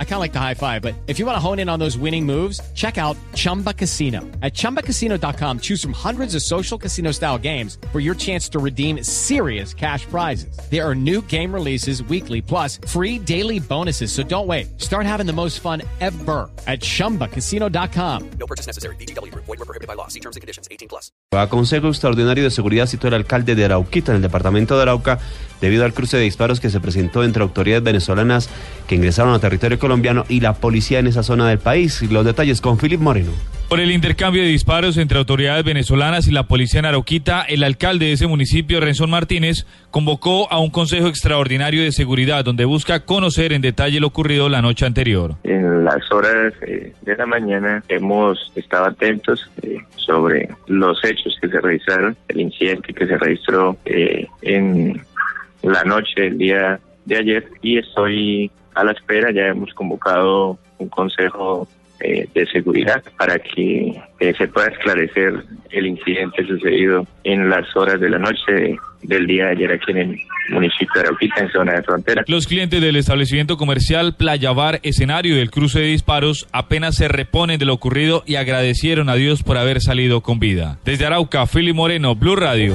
I kind of like the high five, but if you want to hone in on those winning moves, check out Chumba Casino. At ChumbaCasino.com, choose from hundreds of social casino style games for your chance to redeem serious cash prizes. There are new game releases weekly, plus free daily bonuses. So don't wait. Start having the most fun ever at ChumbaCasino.com. No purchase necessary. BGW. Void were prohibited by law. See terms and conditions. 18 plus. A Consejo Extraordinario de Seguridad citó el alcalde de Arauquita en el departamento de Arauca debido al cruce de disparos que se presentó entre autoridades venezolanas que ingresaron a territorio colombiano y la policía en esa zona del país. Los detalles con Philip Moreno. Por el intercambio de disparos entre autoridades venezolanas y la policía en Arauquita, el alcalde de ese municipio, Renzón Martínez, convocó a un consejo extraordinario de seguridad donde busca conocer en detalle lo ocurrido la noche anterior. En las horas eh, de la mañana hemos estado atentos eh, sobre los hechos que se realizaron, el incidente que se registró eh, en la noche del día de ayer y estoy a la espera. Ya hemos convocado un consejo eh, de seguridad para que eh, se pueda esclarecer el incidente sucedido en las horas de la noche del día de ayer aquí en el municipio de Arauquita, en zona de frontera. Los clientes del establecimiento comercial Playa Bar, escenario del cruce de disparos, apenas se reponen de lo ocurrido y agradecieron a Dios por haber salido con vida. Desde Arauca, Fili Moreno, Blue Radio.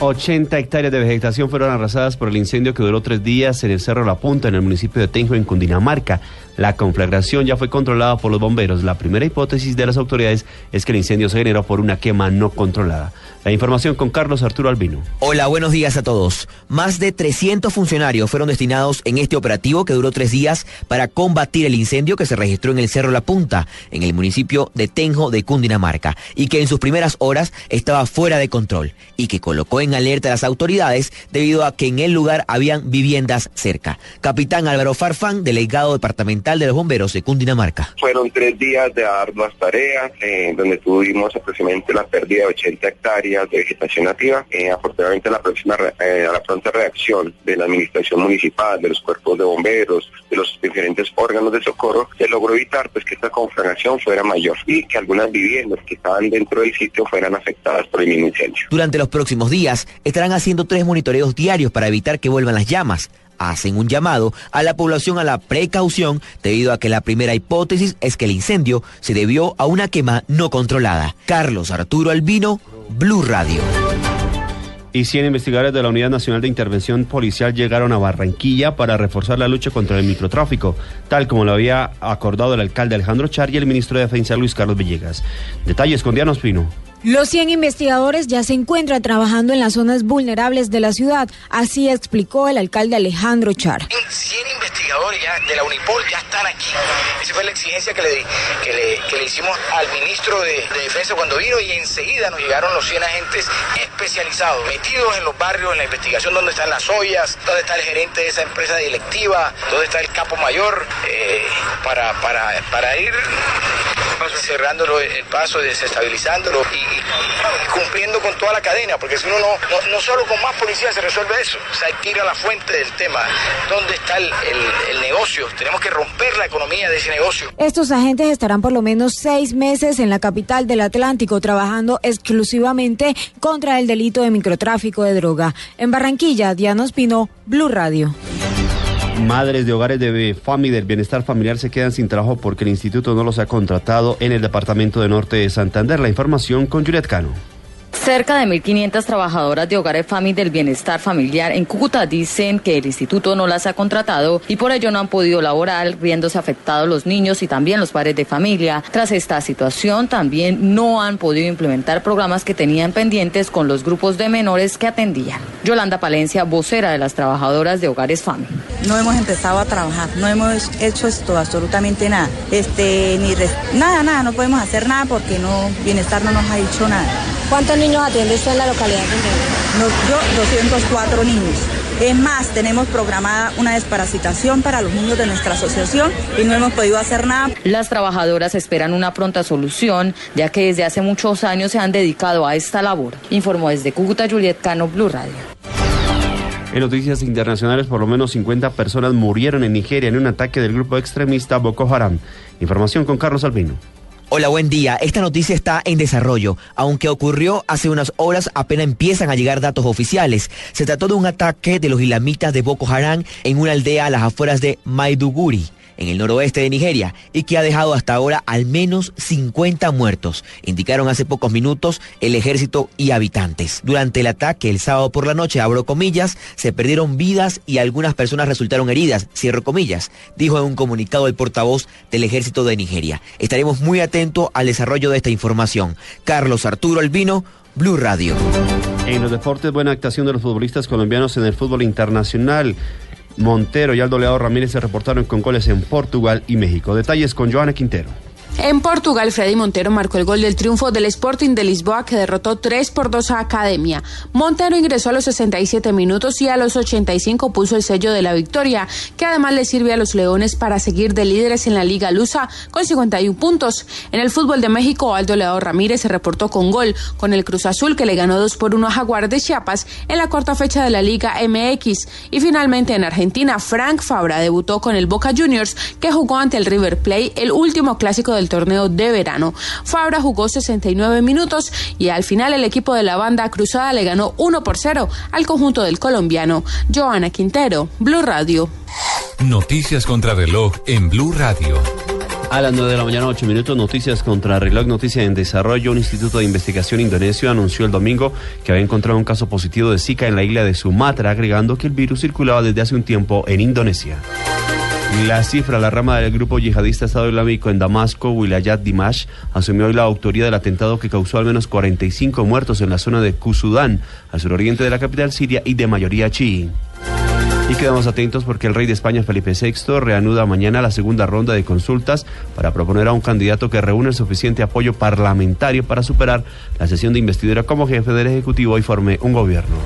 80 hectáreas de vegetación fueron arrasadas por el incendio que duró tres días en el Cerro La Punta, en el municipio de Tenjo, en Cundinamarca. La conflagración ya fue controlada por los bomberos. La primera hipótesis de las autoridades es que el incendio se generó por una quema no controlada. La información con Carlos Arturo Albino. Hola, buenos días a todos. Más de 300 funcionarios fueron destinados en este operativo que duró tres días para combatir el incendio que se registró en el Cerro La Punta, en el municipio de Tenjo de Cundinamarca, y que en sus primeras horas estaba fuera de control y que colocó en alerta a las autoridades debido a que en el lugar habían viviendas cerca. Capitán Álvaro Farfán, delegado departamental de los bomberos de Cundinamarca. Fueron tres días de arduas tareas, eh, donde tuvimos aproximadamente la pérdida de 80 hectáreas de vegetación nativa. Eh, afortunadamente la próxima, eh, a la pronta reacción de la administración municipal, de los cuerpos de bomberos, de los diferentes órganos de socorro, se logró evitar pues que esta conflagración fuera mayor y que algunas viviendas que estaban dentro del sitio fueran afectadas por el mismo incendio. Durante los próximos días estarán haciendo tres monitoreos diarios para evitar que vuelvan las llamas hacen un llamado a la población a la precaución debido a que la primera hipótesis es que el incendio se debió a una quema no controlada. Carlos Arturo Albino, Blue Radio. Y 100 investigadores de la Unidad Nacional de Intervención Policial llegaron a Barranquilla para reforzar la lucha contra el microtráfico, tal como lo había acordado el alcalde Alejandro Char y el ministro de Defensa Luis Carlos Villegas. Detalles con Diana Pino. Los 100 investigadores ya se encuentran trabajando en las zonas vulnerables de la ciudad, así explicó el alcalde Alejandro Char. 100 investigadores ya de la Unipol ya están aquí. Esa fue la exigencia que le, hicimos al ministro de, Defensa cuando vino y enseguida nos llegaron los 100 agentes especializados, metidos en los barrios, en la investigación, donde están las ollas, donde está el gerente de esa empresa directiva, donde está el capo mayor, eh, para ir cerrándolo el paso, desestabilizándolo y, cumpliendo con toda la cadena, porque si uno no, no, solo con más policía se resuelve eso, o sea, hay que ir a la fuente del tema, dónde está el, el, negocio, tenemos que romper la economía de ese negocio. Estos agentes estarán por lo menos seis meses en la capital del Atlántico trabajando exclusivamente contra el delito de microtráfico de droga. En Barranquilla, Diana Espino, Blue Radio. Madres de hogares de FAMI del bienestar familiar se quedan sin trabajo porque el instituto no los ha contratado en el departamento de Norte de Santander. La información con Juliet Cano. Cerca de 1.500 trabajadoras de hogares FAMI del bienestar familiar en Cúcuta dicen que el instituto no las ha contratado y por ello no han podido laborar, viéndose afectados los niños y también los padres de familia. Tras esta situación, también no han podido implementar programas que tenían pendientes con los grupos de menores que atendían. Yolanda Palencia, vocera de las trabajadoras de hogares FAMI. No hemos empezado a trabajar, no hemos hecho esto, absolutamente nada. Este, ni nada, nada, no podemos hacer nada porque no, bienestar no nos ha dicho nada. ¿Cuántos niños atiende usted en la localidad? yo, 204 niños. Es más, tenemos programada una desparasitación para los niños de nuestra asociación y no hemos podido hacer nada. Las trabajadoras esperan una pronta solución, ya que desde hace muchos años se han dedicado a esta labor. Informó desde Cúcuta Juliet Cano, Blue Radio. En noticias internacionales, por lo menos 50 personas murieron en Nigeria en un ataque del grupo extremista Boko Haram. Información con Carlos Albino. Hola, buen día. Esta noticia está en desarrollo. Aunque ocurrió hace unas horas, apenas empiezan a llegar datos oficiales. Se trató de un ataque de los ilamitas de Boko Haram en una aldea a las afueras de Maiduguri en el noroeste de Nigeria y que ha dejado hasta ahora al menos 50 muertos, indicaron hace pocos minutos el ejército y habitantes. Durante el ataque el sábado por la noche, abro comillas, se perdieron vidas y algunas personas resultaron heridas, cierro comillas, dijo en un comunicado el portavoz del ejército de Nigeria. Estaremos muy atentos al desarrollo de esta información. Carlos Arturo Albino, Blue Radio. En los deportes, buena actuación de los futbolistas colombianos en el fútbol internacional. Montero y Aldo Leao Ramírez se reportaron con goles en Portugal y México. Detalles con Joana Quintero. En Portugal, Freddy Montero marcó el gol del triunfo del Sporting de Lisboa que derrotó 3 por 2 a Academia. Montero ingresó a los 67 minutos y a los 85 puso el sello de la victoria, que además le sirve a los Leones para seguir de líderes en la Liga Lusa con 51 puntos. En el fútbol de México, Aldo Leao Ramírez se reportó con gol con el Cruz Azul que le ganó 2 por 1 a Jaguar de Chiapas en la cuarta fecha de la Liga MX. Y finalmente en Argentina, Frank Fabra debutó con el Boca Juniors que jugó ante el River Plate el último clásico del torneo de verano. Fabra jugó 69 minutos y al final el equipo de la banda cruzada le ganó 1 por 0 al conjunto del colombiano. Joana Quintero, Blue Radio. Noticias contra reloj en Blue Radio. A las 9 de la mañana, 8 minutos, noticias contra reloj, noticia en desarrollo. Un instituto de investigación indonesio anunció el domingo que había encontrado un caso positivo de Zika en la isla de Sumatra, agregando que el virus circulaba desde hace un tiempo en Indonesia. La cifra, la rama del grupo yihadista Estado Islámico en Damasco, Wilayat Dimash, asumió hoy la autoría del atentado que causó al menos 45 muertos en la zona de Kusudán, al suroriente de la capital siria y de mayoría chií. Y quedamos atentos porque el rey de España, Felipe VI, reanuda mañana la segunda ronda de consultas para proponer a un candidato que reúne el suficiente apoyo parlamentario para superar la sesión de investidura como jefe del Ejecutivo y forme un gobierno.